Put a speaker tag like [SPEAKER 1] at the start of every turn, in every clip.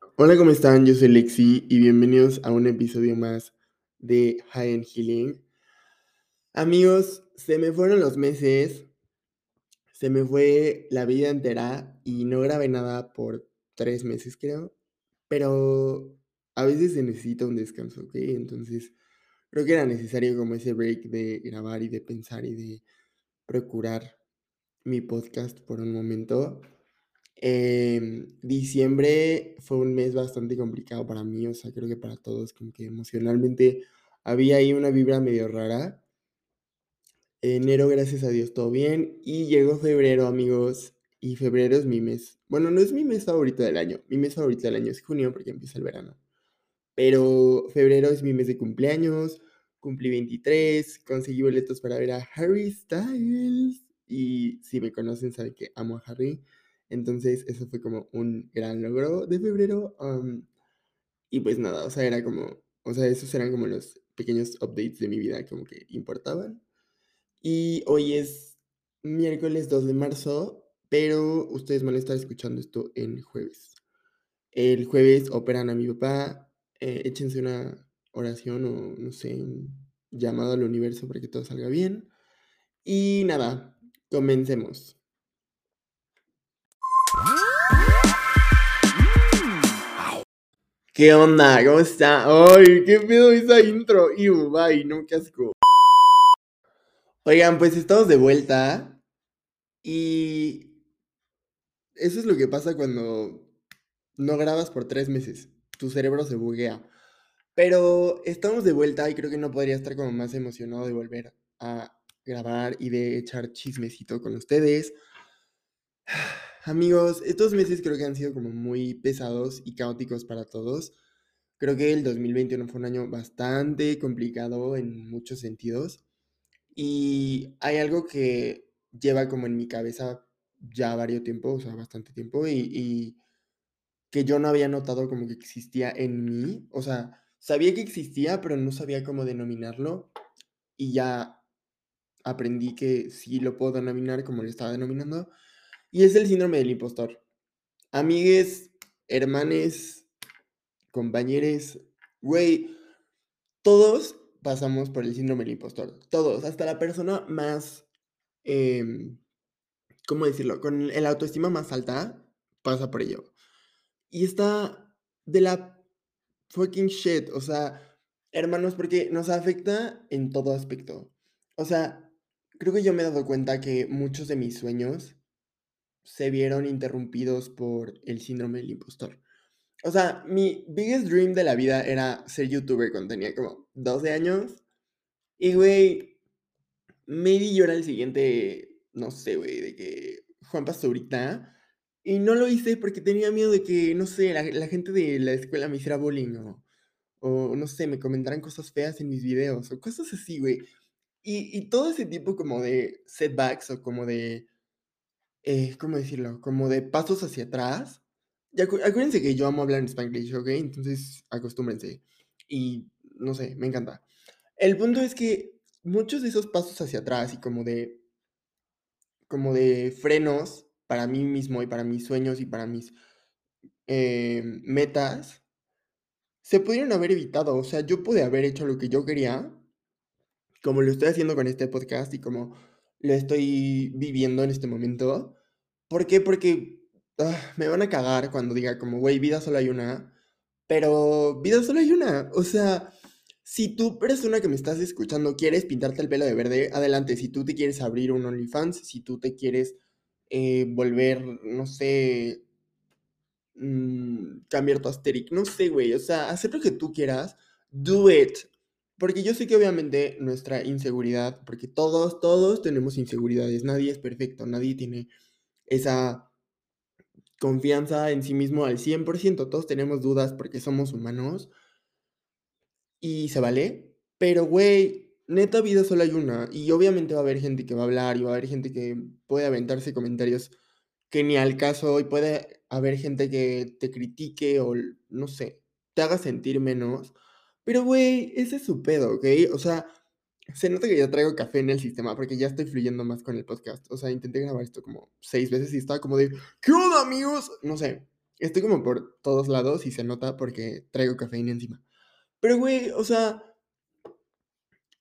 [SPEAKER 1] Hola, ¿cómo están? Yo soy Lexi y bienvenidos a un episodio más de High End Healing. Amigos, se me fueron los meses, se me fue la vida entera y no grabé nada por tres meses, creo. Pero a veces se necesita un descanso, ¿ok? Entonces, creo que era necesario como ese break de grabar y de pensar y de procurar mi podcast por un momento. Em, diciembre fue un mes bastante complicado para mí, o sea, creo que para todos, como que emocionalmente había ahí una vibra medio rara. Enero, gracias a Dios, todo bien. Y llegó febrero, amigos, y febrero es mi mes. Bueno, no es mi mes favorito del año, mi mes favorito del año es junio porque empieza el verano. Pero febrero es mi mes de cumpleaños, cumplí 23, conseguí boletos para ver a Harry Styles. Y si me conocen, saben que amo a Harry. Entonces, eso fue como un gran logro de febrero. y pues nada, o sea, era como, o sea, esos eran como los pequeños updates de mi vida como que importaban. Y hoy es miércoles 2 de marzo, pero ustedes van a estar escuchando esto en jueves. El jueves operan a mi papá, eh, échense una oración o no sé, un llamado al universo para que todo salga bien. Y nada, comencemos. ¿Qué onda? ¿Cómo está? ¡Ay, qué pedo esa intro! ¡Iu, bye! No, qué. Oigan, pues estamos de vuelta. Y. Eso es lo que pasa cuando no grabas por tres meses. Tu cerebro se buguea. Pero estamos de vuelta y creo que no podría estar como más emocionado de volver a grabar y de echar chismecito con ustedes. Amigos, estos meses creo que han sido como muy pesados y caóticos para todos. Creo que el 2021 fue un año bastante complicado en muchos sentidos. Y hay algo que lleva como en mi cabeza ya varios tiempo, o sea, bastante tiempo, y, y que yo no había notado como que existía en mí. O sea, sabía que existía, pero no sabía cómo denominarlo. Y ya aprendí que sí lo puedo denominar como lo estaba denominando. Y es el síndrome del impostor. Amigues, hermanes, compañeros, güey, todos pasamos por el síndrome del impostor. Todos, hasta la persona más, em, ¿cómo decirlo? Con el autoestima más alta, pasa por ello. Y está de la fucking shit, o sea, hermanos, porque nos afecta en todo aspecto. O sea, creo que yo me he dado cuenta que muchos de mis sueños se vieron interrumpidos por el síndrome del impostor. O sea, mi biggest dream de la vida era ser youtuber cuando tenía como 12 años. Y, güey, maybe yo era el siguiente, no sé, güey, de que Juan Pastorita. Y no lo hice porque tenía miedo de que, no sé, la, gente de la escuela me hiciera bullying o, o, no sé, me comentaran cosas feas en mis videos o cosas así, güey. Y, y todo ese tipo como de setbacks o como de eh, ¿cómo decirlo? Como de pasos hacia atrás. Y acuérdense que yo amo hablar en Spanglish, ¿ok? Entonces acostúmbrense. Y no sé, me encanta. El punto es que muchos de esos pasos hacia atrás y como de como de frenos para mí mismo y para mis sueños y para mis eh, metas se pudieron haber evitado. O sea, yo pude haber hecho lo que yo quería, como lo estoy haciendo con este podcast y como lo estoy viviendo en este momento. ¿Por qué? Porque ah, me van a cagar cuando diga como, güey, vida solo hay una. Pero vida solo hay una. O sea, si tú, persona que me estás escuchando, quieres pintarte el pelo de verde, adelante. Si tú te quieres abrir un OnlyFans, si tú te quieres eh, volver, no sé, mm, cambiar tu asteric, no sé, güey. O sea, hacer lo que tú quieras, do it. Porque yo sé que obviamente nuestra inseguridad, porque todos, todos tenemos inseguridades, nadie es perfecto, nadie tiene esa confianza en sí mismo al 100%, todos tenemos dudas porque somos humanos y se vale, pero güey, neta vida solo hay una y obviamente va a haber gente que va a hablar y va a haber gente que puede aventarse comentarios que ni al caso y puede haber gente que te critique o no sé, te haga sentir menos pero, güey, ese es su pedo, ¿ok? O sea, se nota que ya traigo café en el sistema porque ya estoy fluyendo más con el podcast. O sea, intenté grabar esto como seis veces y estaba como de, ¿qué onda, amigos? No sé. estoy como por todos lados y se nota porque traigo cafeína encima. Pero, güey, o sea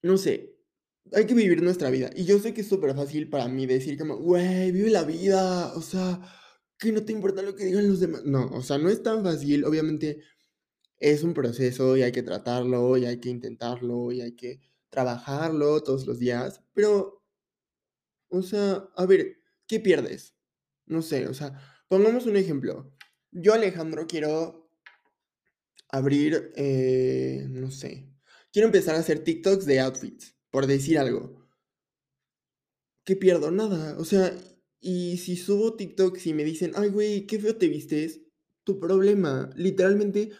[SPEAKER 1] no sé, hay que vivir nuestra vida. Y yo sé que es súper fácil para mí decir como, güey, vive la vida, o sea, que no te importa lo que digan los demás. No, o sea, no es tan fácil. Obviamente es un proceso y hay que tratarlo y hay que intentarlo y hay que trabajarlo todos los días. Pero, o sea, a ver, ¿qué pierdes? No sé, o sea, pongamos un ejemplo. Yo, Alejandro, quiero abrir, eh, no sé, quiero empezar a hacer TikToks de outfits, por decir algo. ¿Qué pierdo? Nada. O sea, y si subo TikToks y me dicen, ay, güey, qué feo te vistes, tu problema. Literalmente,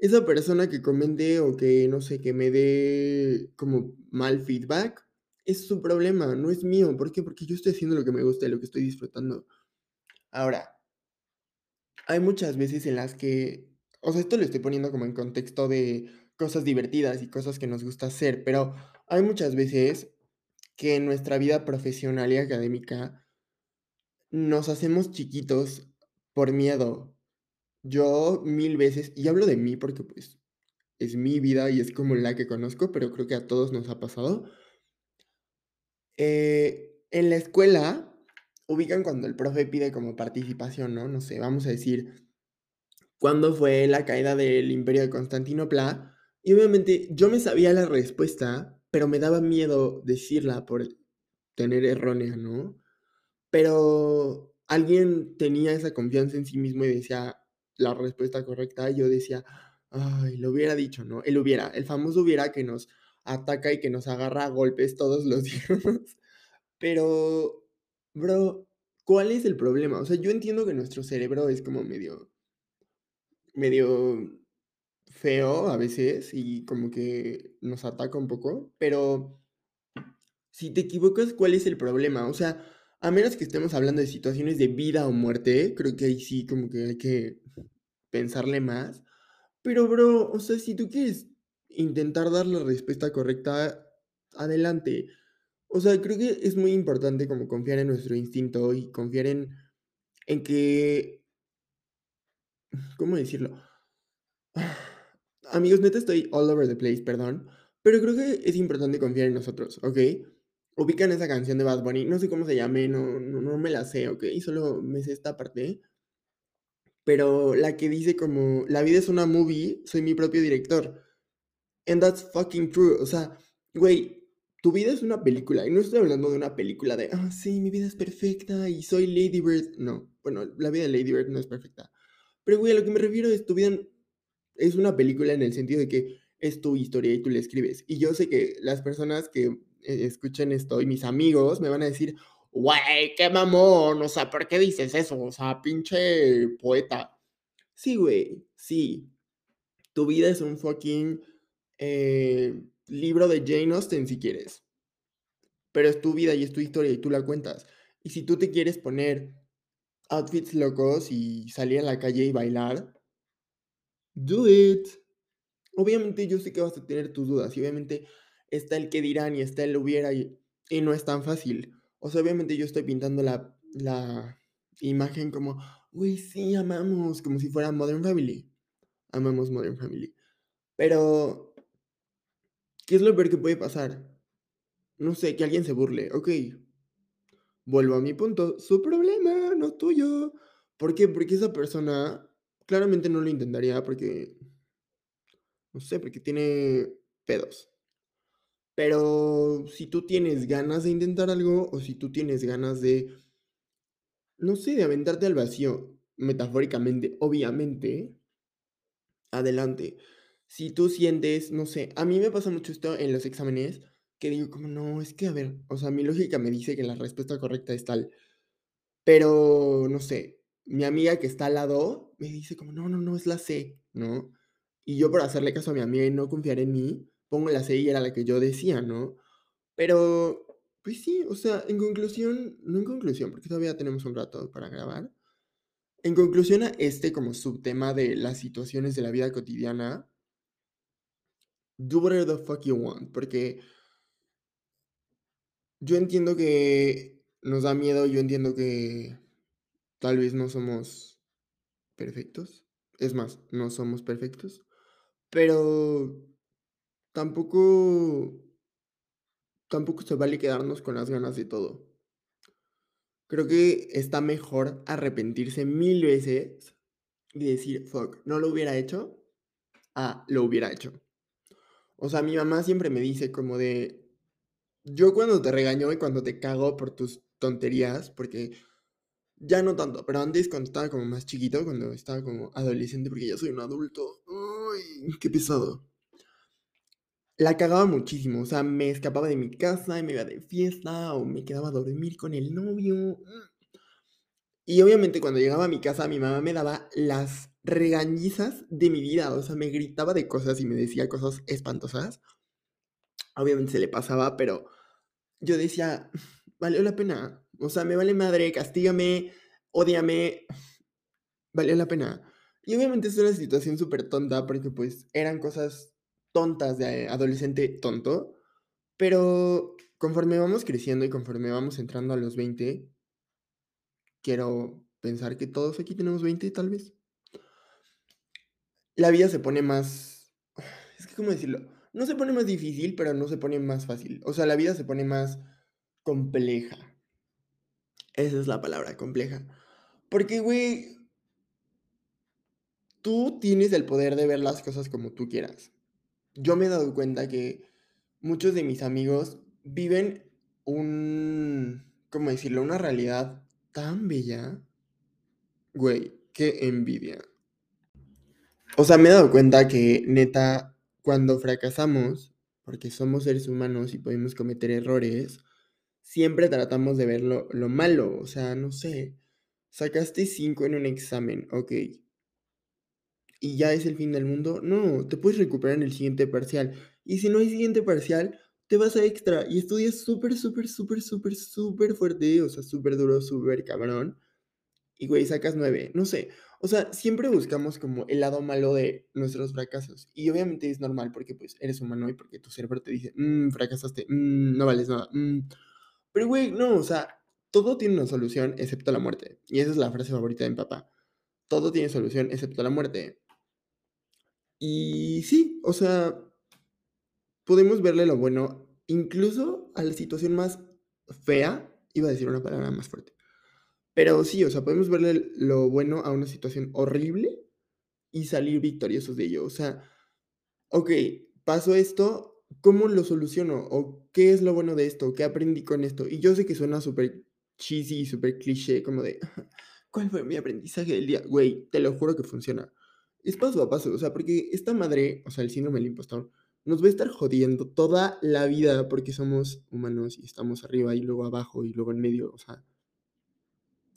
[SPEAKER 1] esa persona que comente o que, no sé, que me dé como mal feedback, es su problema, no es mío. ¿Por qué? Porque yo estoy haciendo lo que me gusta y lo que estoy disfrutando. Ahora, hay muchas veces en las que, o sea, esto lo estoy poniendo como en contexto de cosas divertidas y cosas que nos gusta hacer, pero hay muchas veces que en nuestra vida profesional y académica nos hacemos chiquitos por miedo. Yo mil veces, y hablo de mí porque pues es mi vida y es como la que conozco, pero creo que a todos nos ha pasado. Eh, en la escuela ubican cuando el profe pide como participación, ¿no? No sé, vamos a decir, ¿cuándo fue la caída del imperio de Constantinopla? Y obviamente yo me sabía la respuesta, pero me daba miedo decirla por tener errónea, ¿no? Pero alguien tenía esa confianza en sí mismo y decía la respuesta correcta yo decía, ay, lo hubiera dicho, ¿no? Él hubiera, el famoso hubiera que nos ataca y que nos agarra a golpes todos los días. Pero, bro, ¿cuál es el problema? O sea, yo entiendo que nuestro cerebro es como medio, medio feo a veces y como que nos ataca un poco, pero si te equivocas, ¿cuál es el problema? O sea, a menos que estemos hablando de situaciones de vida o muerte, creo que ahí sí como que hay que pensarle más. Pero, bro, o sea, si tú quieres intentar dar la respuesta correcta, adelante. O sea, creo que es muy importante como confiar en nuestro instinto y confiar en, en que... ¿Cómo decirlo? Amigos, neta estoy all over the place, perdón. Pero creo que es importante confiar en nosotros, ¿ok? Ubican esa canción de Bad Bunny, no sé cómo se llame, no, no, no me la sé, ¿ok? Solo me sé esta parte. Pero la que dice como, la vida es una movie, soy mi propio director. And that's fucking true. O sea, güey, tu vida es una película. Y no estoy hablando de una película de, ah, sí, mi vida es perfecta y soy Lady Bird. No, bueno, la vida de Lady Bird no es perfecta. Pero, güey, a lo que me refiero es tu vida es una película en el sentido de que es tu historia y tú la escribes. Y yo sé que las personas que escuchen esto y mis amigos me van a decir, güey, qué mamón, o sea, ¿por qué dices eso? O sea, pinche poeta. Sí, güey, sí. Tu vida es un fucking eh, libro de Jane Austen si quieres. Pero es tu vida y es tu historia y tú la cuentas. Y si tú te quieres poner outfits locos y salir a la calle y bailar, do it. Obviamente yo sé que vas a tener tus dudas y obviamente está el que dirán y está el hubiera y, no es tan fácil. O sea, obviamente yo estoy pintando la, la imagen como, uy, sí, amamos, como si fuera Modern Family. Amamos Modern Family. Pero, ¿qué es lo peor que puede pasar? No sé, que alguien se burle. Ok. Vuelvo a mi punto. Su problema, no tuyo. ¿Por qué? Porque esa persona claramente no lo intentaría porque, no sé, porque tiene pedos. Pero si tú tienes ganas de intentar algo o si tú tienes ganas de, no sé, de aventarte al vacío, metafóricamente, obviamente, adelante. Si tú sientes, no sé, a mí me pasa mucho esto en los exámenes, que digo como, no, es que, a ver, o sea, mi lógica me dice que la respuesta correcta es tal, pero, no sé, mi amiga que está al lado me dice como, no, no, no, es la C, ¿no? Y yo por hacerle caso a mi amiga y no confiar en mí, pongo la C y era la que yo decía, ¿no? Pero, pues sí, o sea, en conclusión, no en conclusión, porque todavía tenemos un rato para grabar. En conclusión a este como subtema de las situaciones de la vida cotidiana, do whatever the fuck you want, porque yo entiendo que nos da miedo, yo entiendo que tal vez no somos perfectos. Es más, no somos perfectos. Pero tampoco tampoco se vale quedarnos con las ganas de todo. Creo que está mejor arrepentirse mil veces y decir, fuck, no lo hubiera hecho, a lo hubiera hecho. O sea, mi mamá siempre me dice como de, yo cuando te regaño y cuando te cago por tus tonterías, porque ya no tanto, pero antes cuando estaba como más chiquito, cuando estaba como adolescente, porque ya soy un adulto, uy, qué pesado. La cagaba muchísimo, o sea, me escapaba de mi casa y me iba de fiesta o me quedaba a dormir con el novio. Y obviamente cuando llegaba a mi casa mi mamá me daba las regañizas de mi vida, o sea, me gritaba de cosas y me decía cosas espantosas. Obviamente se le pasaba, pero yo decía, valió la pena. O sea, me vale madre, castígame, odiame, valió la pena. Y obviamente es una situación súper tonta porque pues eran cosas tontas de adolescente tonto, pero conforme vamos creciendo y conforme vamos entrando a los 20, quiero pensar que todos aquí tenemos 20 tal vez. La vida se pone más... Es que, ¿cómo decirlo? No se pone más difícil, pero no se pone más fácil. O sea, la vida se pone más compleja. Esa es la palabra, compleja. Porque, güey, tú tienes el poder de ver las cosas como tú quieras. Yo me he dado cuenta que muchos de mis amigos viven un, ¿cómo decirlo? Una realidad tan bella. Güey, qué envidia. O sea, me he dado cuenta que neta, cuando fracasamos, porque somos seres humanos y podemos cometer errores, siempre tratamos de ver lo, lo malo. O sea, no sé, sacaste 5 en un examen, ok. Y ya es el fin del mundo. No, te puedes recuperar en el siguiente parcial. Y si no hay siguiente parcial, te vas a extra y estudias súper, súper, súper, súper, súper fuerte, o sea, súper duro, súper cabrón. Y, güey, sacas 9. No sé. O sea, siempre buscamos como el lado malo de nuestros fracasos. Y obviamente es normal porque pues eres humano y porque tu cerebro te dice, mmm, fracasaste, mmm, no vales nada. Mm". Pero güey, no, o sea, todo tiene una solución excepto la muerte. Y esa es la frase favorita de mi papá. Todo tiene solución excepto la muerte. Y sí, o sea, podemos verle lo bueno, incluso a la situación más fea, iba a decir una palabra más fuerte, pero sí, o sea, podemos verle lo bueno a una situación horrible y salir victoriosos de ello. O sea, ok, pasó esto, ¿cómo lo soluciono? ¿O qué es lo bueno de esto? ¿Qué aprendí con esto? Y yo sé que suena súper cheesy, súper cliché, como de, ¿cuál fue mi aprendizaje del día? Güey, te lo juro que funciona. Es paso a paso, o sea, porque esta madre, o sea, el síndrome del impostor, nos va a estar jodiendo toda la vida porque somos humanos y estamos arriba y luego abajo y luego en medio, o sea,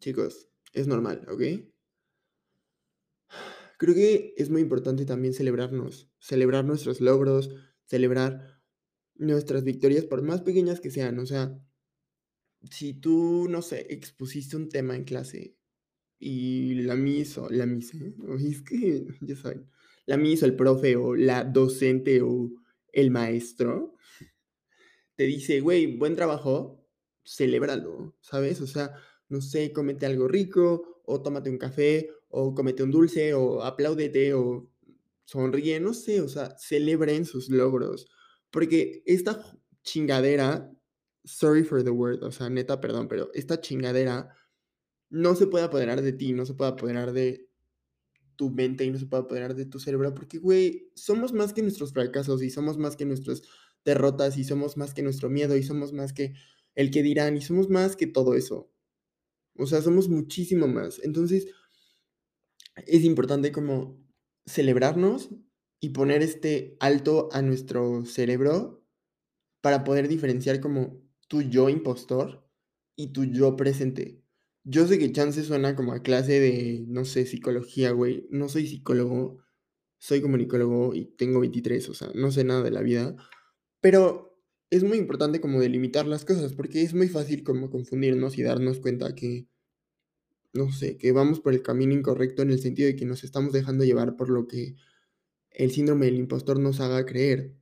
[SPEAKER 1] Chicos, es normal, ¿ok? Creo que es muy importante también celebrarnos, celebrar nuestros logros, celebrar nuestras victorias, por más pequeñas que sean. O sea, si tú, no sé, expusiste un tema en clase y la miso, la mise, ¿eh? es que, ya saben, la miso, el profe o la docente o el maestro, te dice, güey, buen trabajo, celébralo, ¿sabes? O sea, no sé, cómete algo rico, o tómate un café, o cómete un dulce, o apláudete, o sonríe, no sé, o sea, celebren sus logros. Porque esta chingadera, sorry for the word, o sea, neta, perdón, pero esta chingadera no se puede apoderar de ti, no se puede apoderar de tu mente y no se puede apoderar de tu cerebro, porque, güey, somos más que nuestros fracasos y somos más que nuestras derrotas y somos más que nuestro miedo y somos más que el que dirán y somos más que todo eso. O sea, somos muchísimo más. Entonces, es importante como celebrarnos y poner este alto a nuestro cerebro para poder diferenciar como tu yo impostor y tu yo presente. Yo sé que chance suena como a clase de, no sé, psicología, güey. No soy psicólogo, soy comunicólogo y tengo 23, o sea, no sé nada de la vida. Pero es muy importante como delimitar las cosas, porque es muy fácil como confundirnos y darnos cuenta que, no sé, que vamos por el camino incorrecto en el sentido de que nos estamos dejando llevar por lo que el síndrome del impostor nos haga creer.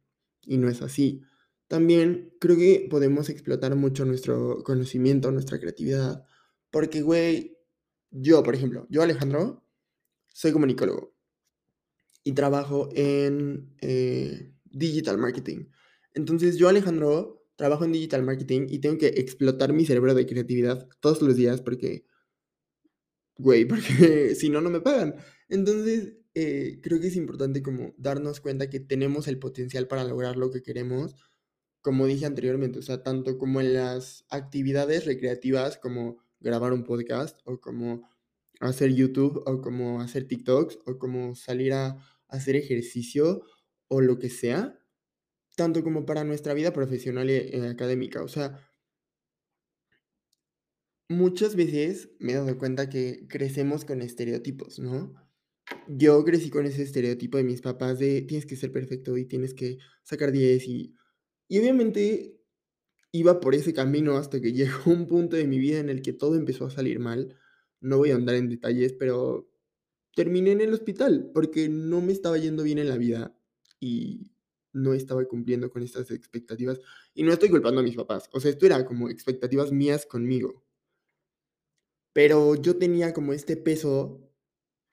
[SPEAKER 1] Y no es así. También creo que podemos explotar mucho nuestro conocimiento, nuestra creatividad. Porque, güey, yo, por ejemplo, yo Alejandro, soy comunicólogo y trabajo en eh, digital marketing. Entonces yo, Alejandro, trabajo en digital marketing y tengo que explotar mi cerebro de creatividad todos los días porque, güey, porque si no, no me pagan. Entonces, eh, creo que es importante como darnos cuenta que tenemos el potencial para lograr lo que queremos, como dije anteriormente, o sea, tanto como en las actividades recreativas como grabar un podcast o como hacer YouTube o como hacer TikToks o como salir a hacer ejercicio o lo que sea, tanto como para nuestra vida profesional y eh, académica. O sea, muchas veces me he dado cuenta que crecemos con estereotipos, ¿no? Yo crecí con ese estereotipo de mis papás de tienes que ser perfecto y tienes que sacar 10 y, y obviamente iba por ese camino hasta que llegó un punto de mi vida en el que todo empezó a salir mal. No voy a andar en detalles, pero terminé en el hospital porque no me estaba yendo bien en la vida y no estaba cumpliendo con estas expectativas. Y no estoy culpando a mis papás, o sea, esto era como expectativas mías conmigo. Pero yo tenía como este peso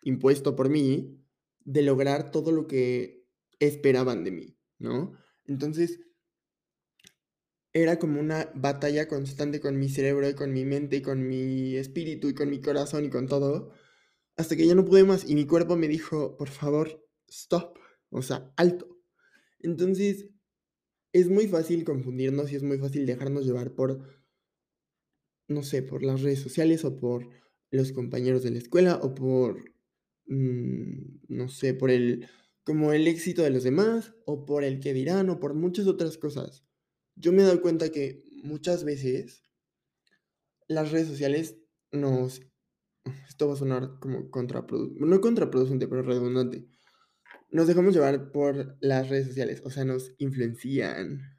[SPEAKER 1] impuesto por mí de lograr todo lo que esperaban de mí, ¿no? Entonces, era como una batalla constante con mi cerebro y con mi mente y con mi espíritu y con mi corazón y con todo, hasta que ya no pude más y mi cuerpo me dijo, por favor, stop, o sea, alto. Entonces, es muy fácil confundirnos y es muy fácil dejarnos llevar por, no sé, por las redes sociales o por los compañeros de la escuela o por, mm, no sé, por el, como el éxito de los demás o por el que dirán o por muchas otras cosas. Yo me he dado cuenta que muchas veces las redes sociales nos... Esto va a sonar como contraproducente, no contraproducente, pero redundante nos dejamos llevar por las redes sociales, o sea, nos influencian.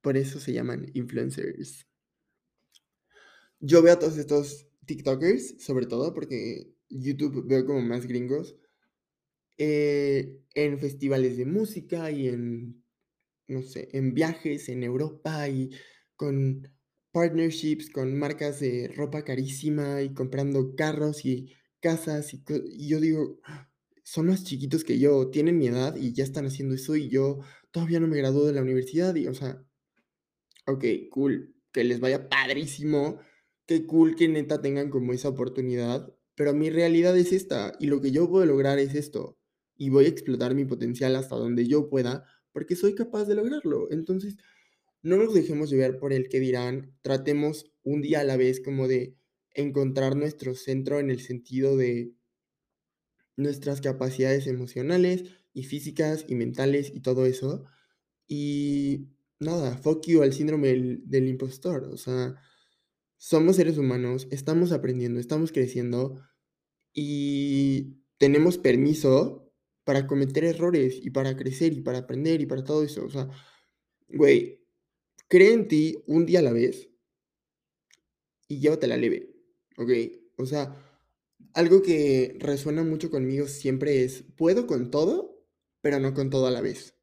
[SPEAKER 1] Por eso se llaman influencers. Yo veo a todos estos TikTokers, sobre todo porque YouTube veo como más gringos, eh, en festivales de música y en, no sé, en viajes en Europa y con partnerships con marcas de ropa carísima y comprando carros y casas y, y yo digo, son más chiquitos que yo, tienen mi edad y ya están haciendo eso y yo todavía no me graduó de la universidad y, o sea, ok, cool, que les vaya padrísimo, qué cool que neta tengan como esa oportunidad, pero mi realidad es esta y lo que yo puedo lograr es esto y voy a explotar mi potencial hasta donde yo pueda porque soy capaz de lograrlo. Entonces, no nos dejemos llevar por el que dirán, tratemos un día a la vez como de encontrar nuestro centro en el sentido de nuestras capacidades emocionales y físicas y mentales y todo eso. Y nada, fuck you al síndrome del, impostor. O sea, somos seres humanos, estamos aprendiendo, estamos creciendo y tenemos permiso para cometer errores y para crecer y para aprender y para todo eso. O sea, güey, cree en ti un día a la vez y llévatela leve, ¿ok? O sea, algo que resuena mucho conmigo siempre es, puedo con todo, pero no con todo a la vez.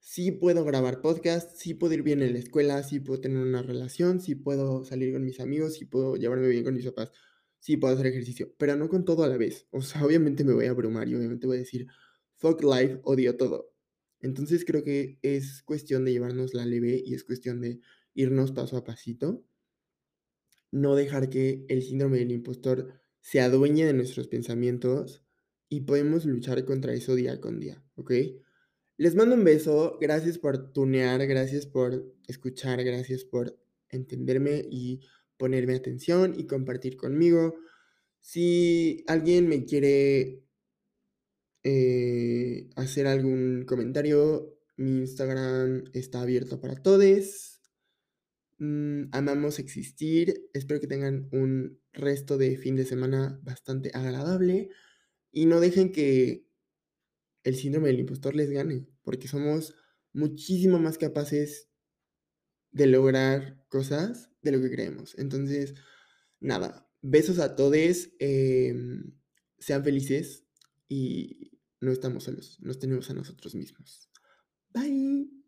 [SPEAKER 1] Sí puedo grabar podcast, sí puedo ir bien en la escuela, sí puedo tener una relación, sí puedo salir con mis amigos, sí puedo llevarme bien con mis papás, sí puedo hacer ejercicio, pero no con todo a la vez. O sea, obviamente me voy a abrumar y obviamente voy a decir, fuck life, odio todo. Entonces creo que es cuestión de llevarnos la leve y es cuestión de irnos paso a pasito. No dejar que el síndrome del impostor se adueñe de nuestros pensamientos y podemos luchar contra eso día con día, ¿ok? Les mando un beso, gracias por tunear, gracias por escuchar, gracias por entenderme y ponerme atención y compartir conmigo. Si alguien me quiere eh, hacer algún comentario, mi Instagram está abierto para todos. Mm, amamos existir. Espero que tengan un resto de fin de semana bastante agradable y no dejen que el síndrome del impostor les gane, porque somos muchísimo más capaces de lograr cosas de lo que creemos. Entonces, nada, besos a todos, em, sean felices y no estamos solos, nos tenemos a nosotros mismos. Bye.